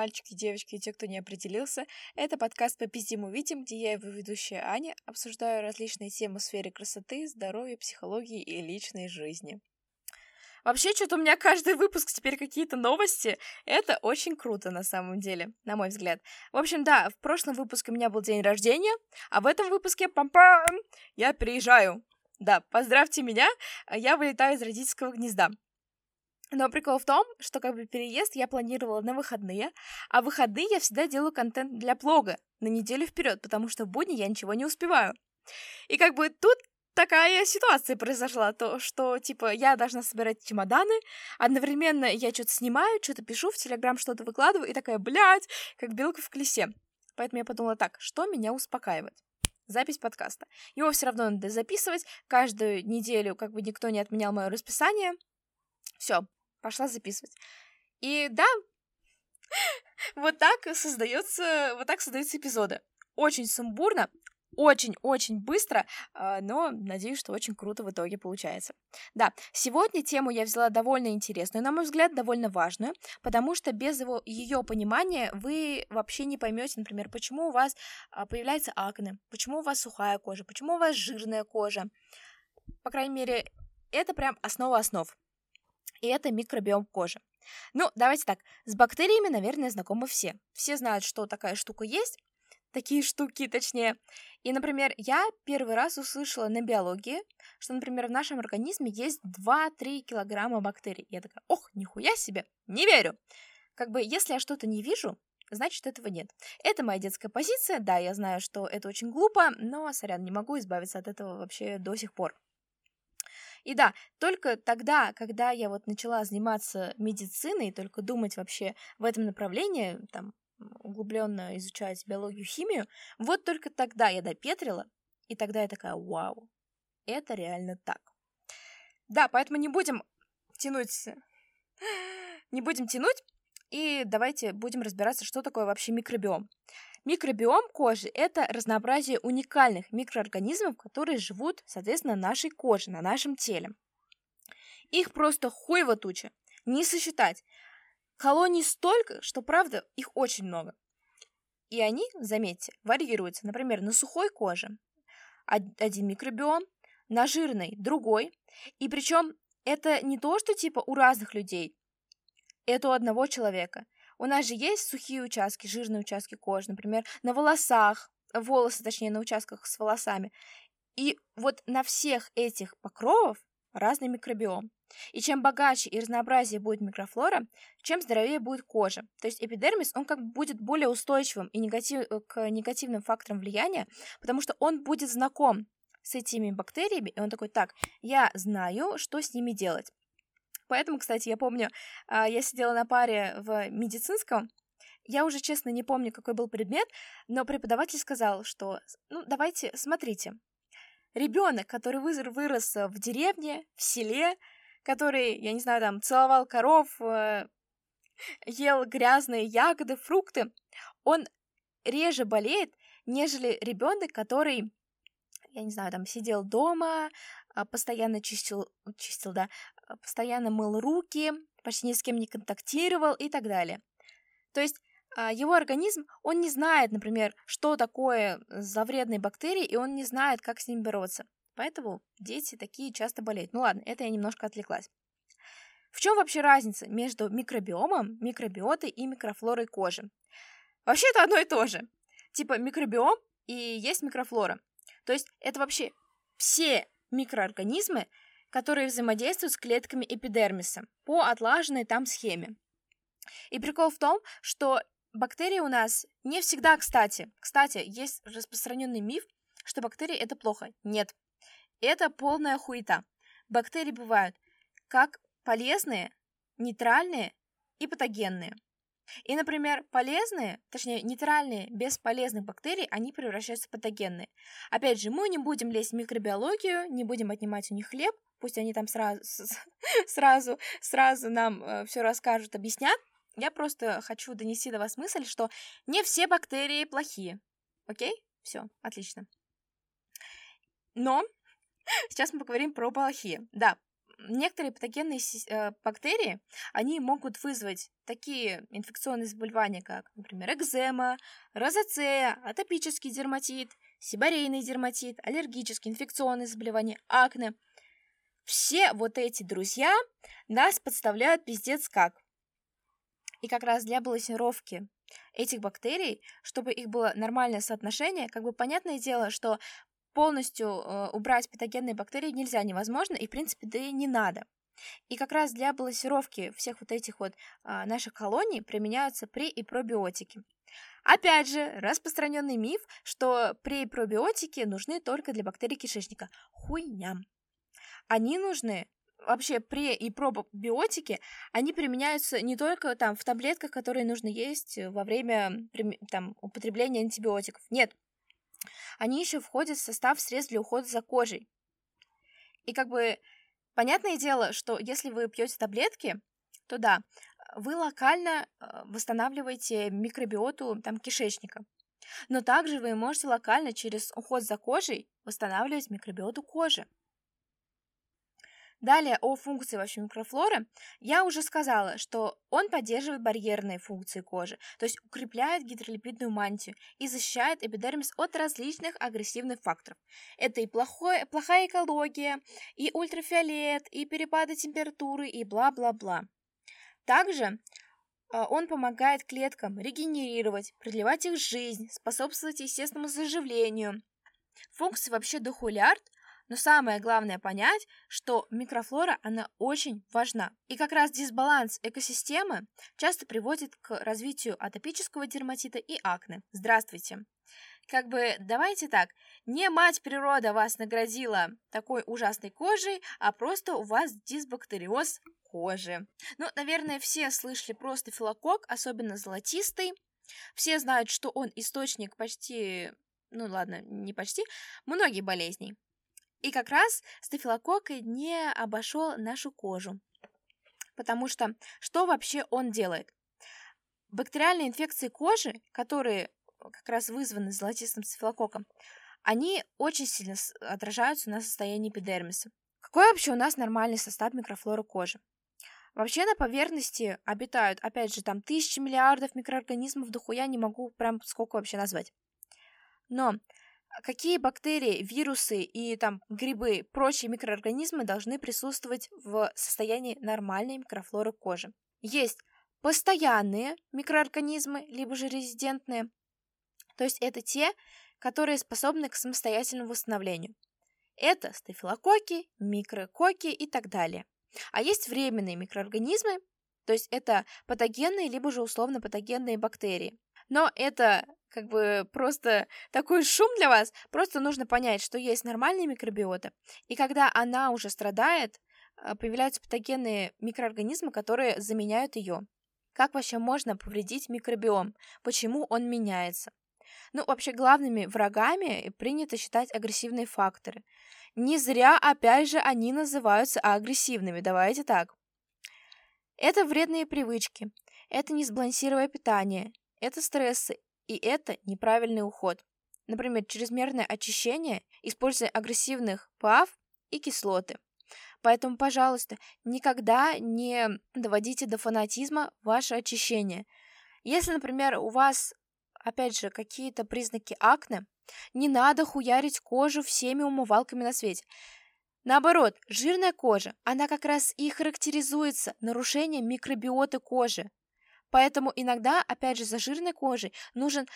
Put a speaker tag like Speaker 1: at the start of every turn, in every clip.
Speaker 1: мальчики, девочки и те, кто не определился. Это подкаст «Попиздим увидим», где я, его ведущая Аня, обсуждаю различные темы в сфере красоты, здоровья, психологии и личной жизни. Вообще, что-то у меня каждый выпуск теперь какие-то новости. Это очень круто, на самом деле, на мой взгляд. В общем, да, в прошлом выпуске у меня был день рождения, а в этом выпуске, пам-пам, я переезжаю. Да, поздравьте меня, я вылетаю из родительского гнезда. Но прикол в том, что как бы переезд я планировала на выходные, а в выходные я всегда делаю контент для блога на неделю вперед, потому что в будни я ничего не успеваю. И как бы тут такая ситуация произошла, то, что, типа, я должна собирать чемоданы, одновременно я что-то снимаю, что-то пишу, в Телеграм что-то выкладываю, и такая, блядь, как белка в колесе. Поэтому я подумала так, что меня успокаивает? Запись подкаста. Его все равно надо записывать, каждую неделю, как бы никто не отменял мое расписание. Все, пошла записывать. И да, вот так создается, вот так создаются эпизоды. Очень сумбурно, очень-очень быстро, а, но надеюсь, что очень круто в итоге получается. Да, сегодня тему я взяла довольно интересную, на мой взгляд, довольно важную, потому что без его, ее понимания вы вообще не поймете, например, почему у вас а, появляется акне, почему у вас сухая кожа, почему у вас жирная кожа. По крайней мере, это прям основа основ и это микробиом кожи. Ну, давайте так, с бактериями, наверное, знакомы все. Все знают, что такая штука есть, такие штуки, точнее. И, например, я первый раз услышала на биологии, что, например, в нашем организме есть 2-3 килограмма бактерий. Я такая, ох, нихуя себе, не верю. Как бы, если я что-то не вижу, значит, этого нет. Это моя детская позиция, да, я знаю, что это очень глупо, но, сорян, не могу избавиться от этого вообще до сих пор. И да, только тогда, когда я вот начала заниматься медициной, только думать вообще в этом направлении, там, углубленно изучать биологию, химию, вот только тогда я допетрила, и тогда я такая, вау, это реально так. Да, поэтому не будем тянуть, не будем тянуть, и давайте будем разбираться, что такое вообще микробиом. Микробиом кожи – это разнообразие уникальных микроорганизмов, которые живут, соответственно, на нашей коже, на нашем теле. Их просто хуево туча, не сосчитать. Колоний столько, что, правда, их очень много. И они, заметьте, варьируются. Например, на сухой коже один микробиом, на жирной другой. И причем это не то, что типа у разных людей, это у одного человека – у нас же есть сухие участки, жирные участки кожи, например, на волосах, волосы, точнее, на участках с волосами. И вот на всех этих покровов разный микробиом. И чем богаче и разнообразнее будет микрофлора, чем здоровее будет кожа. То есть эпидермис, он как бы будет более устойчивым и негатив, э, к негативным факторам влияния, потому что он будет знаком с этими бактериями, и он такой, так, я знаю, что с ними делать. Поэтому, кстати, я помню, а, я сидела на паре в медицинском, я уже, честно, не помню, какой был предмет, но преподаватель сказал, что, ну, давайте, смотрите, ребенок, который вырос в деревне, в селе, который, я не знаю, там, целовал коров, э, ел грязные ягоды, фрукты, он реже болеет, нежели ребенок, который, я не знаю, там, сидел дома, а, постоянно чистил, чистил, да, постоянно мыл руки, почти ни с кем не контактировал и так далее. То есть а, его организм, он не знает, например, что такое за вредные бактерии, и он не знает, как с ними бороться. Поэтому дети такие часто болеют. Ну ладно, это я немножко отвлеклась. В чем вообще разница между микробиомом, микробиотой и микрофлорой кожи? Вообще это одно и то же. Типа микробиом и есть микрофлора. То есть это вообще все микроорганизмы, которые взаимодействуют с клетками эпидермиса по отлаженной там схеме. И прикол в том, что бактерии у нас не всегда, кстати, кстати, есть распространенный миф, что бактерии это плохо. Нет, это полная хуета. Бактерии бывают как полезные, нейтральные и патогенные. И, например, полезные, точнее, нейтральные, без полезных бактерий, они превращаются в патогенные. Опять же, мы не будем лезть в микробиологию, не будем отнимать у них хлеб, пусть они там сразу, сразу, сразу нам э, все расскажут, объяснят. Я просто хочу донести до вас мысль, что не все бактерии плохие. Окей? Все, отлично. Но сейчас мы поговорим про плохие. Да, некоторые патогенные э, бактерии, они могут вызвать такие инфекционные заболевания, как, например, экзема, розацея, атопический дерматит, сибарейный дерматит, аллергические инфекционные заболевания, акне. Все вот эти друзья нас подставляют пиздец как. И как раз для балансировки этих бактерий, чтобы их было нормальное соотношение, как бы понятное дело, что полностью э, убрать патогенные бактерии нельзя, невозможно, и, в принципе, да и не надо. И как раз для балансировки всех вот этих вот э, наших колоний применяются пре- и пробиотики. Опять же, распространенный миф, что пре- и пробиотики нужны только для бактерий кишечника. Хуйня. Они нужны вообще пре- и пробиотики, они применяются не только там в таблетках, которые нужно есть во время там, употребления антибиотиков. Нет, они еще входят в состав средств для ухода за кожей. И как бы понятное дело, что если вы пьете таблетки, то да, вы локально э, восстанавливаете микробиоту там, кишечника. Но также вы можете локально через уход за кожей восстанавливать микробиоту кожи. Далее о функции вообще микрофлоры. Я уже сказала, что он поддерживает барьерные функции кожи, то есть укрепляет гидролипидную мантию и защищает эпидермис от различных агрессивных факторов. Это и плохое, плохая экология, и ультрафиолет, и перепады температуры, и бла-бла-бла. Также а, он помогает клеткам регенерировать, продлевать их жизнь, способствовать естественному заживлению. Функции вообще дохулярд но самое главное понять, что микрофлора, она очень важна. И как раз дисбаланс экосистемы часто приводит к развитию атопического дерматита и акне. Здравствуйте! Как бы, давайте так, не мать природа вас наградила такой ужасной кожей, а просто у вас дисбактериоз кожи. Ну, наверное, все слышали про стафилококк, особенно золотистый. Все знают, что он источник почти, ну ладно, не почти, многих болезней. И как раз стафилококк не обошел нашу кожу. Потому что что вообще он делает? Бактериальные инфекции кожи, которые как раз вызваны золотистым стафилококком, они очень сильно отражаются на состоянии эпидермиса. Какой вообще у нас нормальный состав микрофлоры кожи? Вообще на поверхности обитают, опять же, там тысячи миллиардов микроорганизмов, дохуя не могу прям сколько вообще назвать. Но какие бактерии, вирусы и там грибы, прочие микроорганизмы должны присутствовать в состоянии нормальной микрофлоры кожи. Есть постоянные микроорганизмы, либо же резидентные, то есть это те, которые способны к самостоятельному восстановлению. Это стафилококки, микрококки и так далее. А есть временные микроорганизмы, то есть это патогенные, либо же условно патогенные бактерии. Но это как бы просто такой шум для вас. Просто нужно понять, что есть нормальная микробиота, и когда она уже страдает, а, появляются патогенные микроорганизмы, которые заменяют ее. Как вообще можно повредить микробиом? Почему он меняется? Ну, вообще, главными врагами принято считать агрессивные факторы. Не зря, опять же, они называются агрессивными. Давайте так. Это вредные привычки, это несбалансированное питание, это стрессы, и это неправильный уход. Например, чрезмерное очищение, используя агрессивных ПАВ и кислоты. Поэтому, пожалуйста, никогда не доводите до фанатизма ваше очищение. Если, например, у вас, опять же, какие-то признаки акне, не надо хуярить кожу всеми умывалками на свете. Наоборот, жирная кожа, она как раз и характеризуется нарушением микробиоты кожи. Поэтому иногда, опять же, за жирной кожей нужен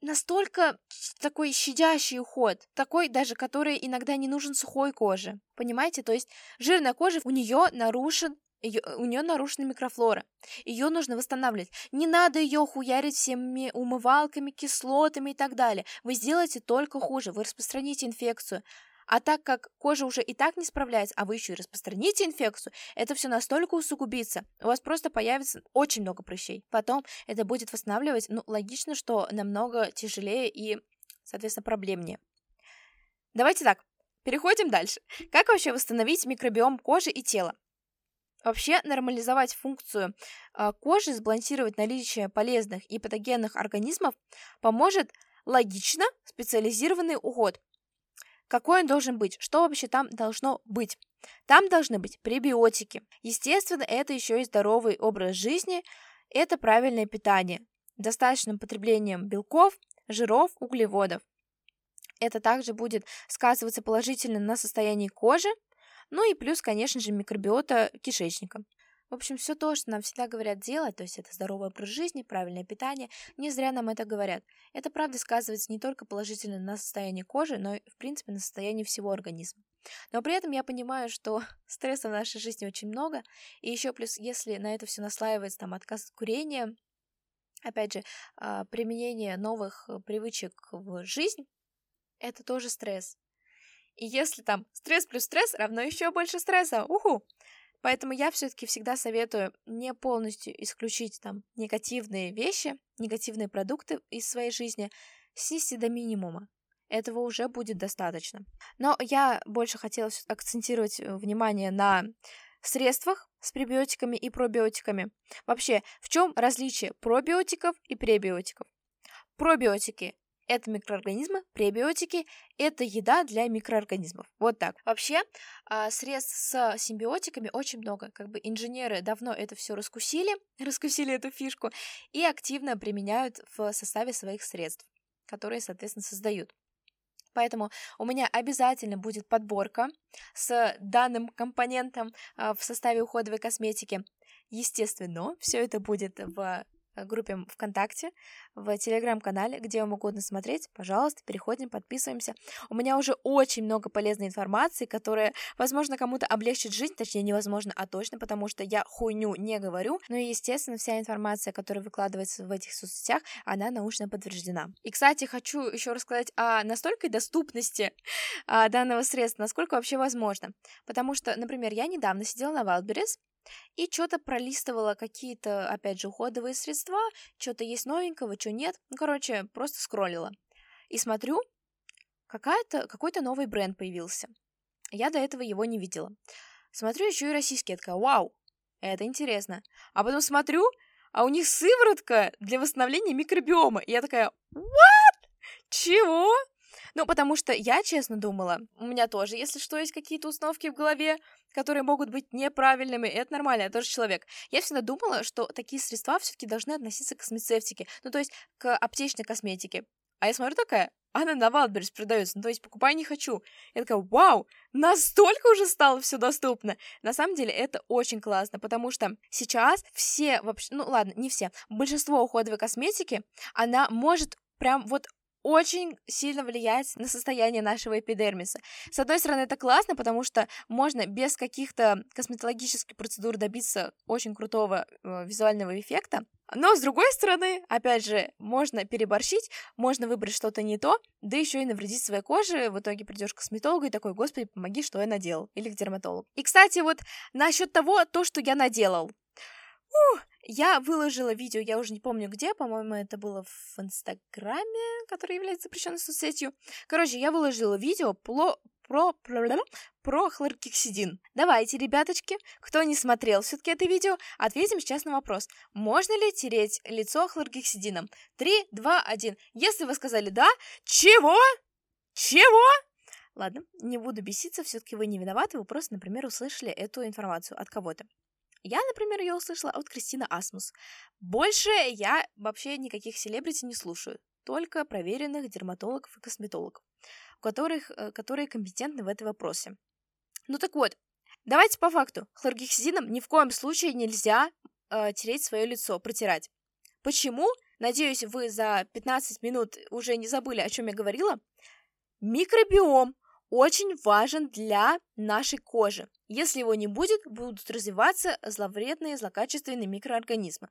Speaker 1: настолько такой щадящий уход, такой даже, который иногда не нужен сухой коже. Понимаете? То есть жирная кожа, у нее нарушен ее, у нее нарушена микрофлора. Ее нужно восстанавливать. Не надо ее хуярить всеми умывалками, кислотами и так далее. Вы сделаете только хуже. Вы распространите инфекцию. А так как кожа уже и так не справляется, а вы еще и распространите инфекцию, это все настолько усугубится. У вас просто появится очень много прыщей. Потом это будет восстанавливать, ну, логично, что намного тяжелее и, соответственно, проблемнее. Давайте так, переходим дальше. Как вообще восстановить микробиом кожи и тела? Вообще нормализовать функцию э, кожи, сбалансировать наличие полезных и патогенных организмов поможет логично специализированный уход, какой он должен быть, что вообще там должно быть. Там должны быть пребиотики. Естественно, это еще и здоровый образ жизни, это правильное питание, достаточным потреблением белков, жиров, углеводов. Это также будет сказываться положительно на состоянии кожи, ну и плюс, конечно же, микробиота кишечника. В общем, все то, что нам всегда говорят делать, то есть это здоровый образ жизни, правильное питание, не зря нам это говорят. Это правда сказывается не только положительно на состоянии кожи, но и, в принципе, на состоянии всего организма. Но при этом я понимаю, что стресса в нашей жизни очень много, и еще плюс, если на это все наслаивается там отказ от курения, опять же, а, применение новых э, привычек в жизнь, это тоже стресс. И если там стресс плюс стресс равно еще больше стресса, уху! Поэтому я все-таки всегда советую не полностью исключить там негативные вещи, негативные продукты из своей жизни, снести до минимума. Этого уже будет достаточно. Но я больше хотела акцентировать э, внимание на средствах с пребиотиками и пробиотиками. Вообще, в чем различие пробиотиков и пребиотиков? Пробиотики это микроорганизмы, пребиотики — это еда для микроорганизмов. Вот так. Вообще, а, средств с симбиотиками очень много. Как бы инженеры давно это все раскусили, раскусили эту фишку и активно применяют в составе своих средств, которые, соответственно, создают. Поэтому у меня обязательно будет подборка с данным компонентом а, в составе уходовой косметики. Естественно, все это будет в группе ВКонтакте, в Телеграм-канале, где вам угодно смотреть, пожалуйста, переходим, подписываемся. У меня уже очень много полезной информации, которая, возможно, кому-то облегчит жизнь, точнее, невозможно, а точно, потому что я хуйню не говорю, но, естественно, вся информация, которая выкладывается в этих соцсетях, она научно подтверждена. И, кстати, хочу еще рассказать о настолько доступности а, данного средства, насколько вообще возможно. Потому что, например, я недавно сидела на Wildberries, и что-то пролистывала какие-то, опять же, уходовые средства, что-то есть новенького, что нет. Ну, короче, просто скроллила. И смотрю, какая-то, какой-то новый бренд появился. Я до этого его не видела. Смотрю еще и российский, такая, вау, это интересно. А потом смотрю, а у них сыворотка для восстановления микробиома. И я такая, what? Чего? Ну, потому что я, честно, думала, у меня тоже, если что, есть какие-то установки в голове, которые могут быть неправильными, и это нормально, я тоже человек. Я всегда думала, что такие средства все-таки должны относиться к космецевтике, ну, то есть к аптечной косметике. А я смотрю такая, она на Wildberries продается, ну, то есть покупай не хочу. Я такая, вау, настолько уже стало все доступно. На самом деле это очень классно, потому что сейчас все вообще, ну ладно, не все, большинство уходовой косметики, она может прям вот очень сильно влияет на состояние нашего эпидермиса. С одной стороны, это классно, потому что можно без каких-то косметологических процедур добиться очень крутого э, визуального эффекта. Но с другой стороны, опять же, можно переборщить, можно выбрать что-то не то, да еще и навредить своей коже. В итоге придешь к косметологу и такой, господи, помоги, что я наделал. Или к дерматологу. И, кстати, вот насчет того, то, что я наделал. Ух, я выложила видео, я уже не помню где, по-моему, это было в Инстаграме, который является запрещенной соцсетью. Короче, я выложила видео про, про, про, про хлоргексидин. Давайте, ребяточки, кто не смотрел все-таки это видео, ответим сейчас на вопрос. Можно ли тереть лицо хлоргексидином? Три, два, один. Если вы сказали «да», чего? Чего? Ладно, не буду беситься, все-таки вы не виноваты, вы просто, например, услышали эту информацию от кого-то. Я, например, ее услышала от Кристины Асмус. Больше я вообще никаких селебрити не слушаю, только проверенных дерматологов и косметологов, у которых, э, которые компетентны в этом вопросе. Ну так вот, давайте по факту. Хлоргексидином ни в коем случае нельзя э, тереть свое лицо, протирать. Почему? Надеюсь, вы за 15 минут уже не забыли, о чем я говорила. Микробиом очень важен для нашей кожи. Если его не будет, будут развиваться зловредные, злокачественные микроорганизмы.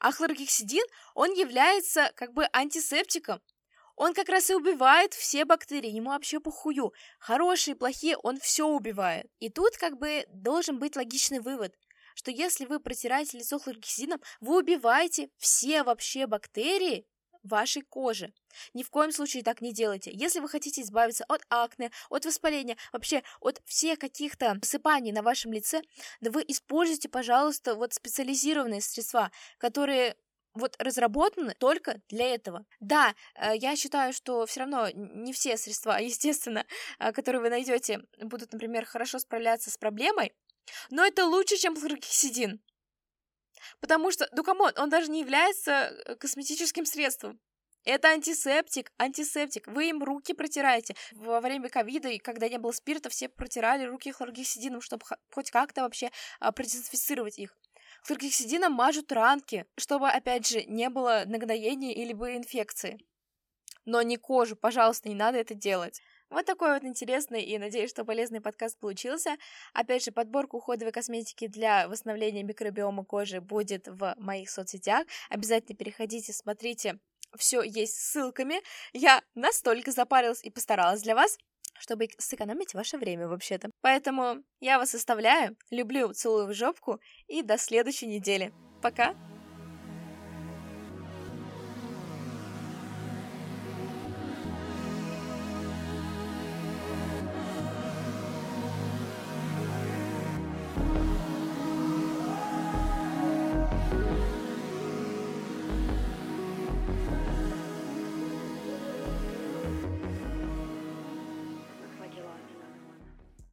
Speaker 1: А хлоргексидин, он является как бы антисептиком. Он как раз и убивает все бактерии, ему вообще похую. Хорошие, плохие, он все убивает. И тут как бы должен быть логичный вывод, что если вы протираете лицо хлоргексидином, вы убиваете все вообще бактерии, вашей кожи. Ни в коем случае так не делайте. Если вы хотите избавиться от акне, от воспаления, вообще от всех каких-то сыпаний на вашем лице, да вы используйте, пожалуйста, вот специализированные средства, которые вот разработаны только для этого. Да, э, я считаю, что все равно не все средства, естественно, э, которые вы найдете, будут, например, хорошо справляться с проблемой, но это лучше, чем хлоргексидин. Потому что, ну come on, он даже не является э, косметическим средством. Это антисептик, антисептик. Вы им руки протираете. Во время ковида, и когда не было спирта, все протирали руки хлоргексидином, чтобы хоть как-то вообще а, продезинфицировать их. Хлоргексидином мажут ранки, чтобы, опять же, не было нагноения или бы инфекции. Но не кожу, пожалуйста, не надо это делать. Вот такой вот интересный и, надеюсь, что полезный подкаст получился. Опять же, подборка уходовой косметики для восстановления микробиома кожи будет в моих соцсетях. Обязательно переходите, смотрите все есть ссылками. Я настолько запарилась и постаралась для вас, чтобы сэкономить ваше время вообще-то. Поэтому я вас оставляю, люблю, целую в жопку и до следующей недели. Пока!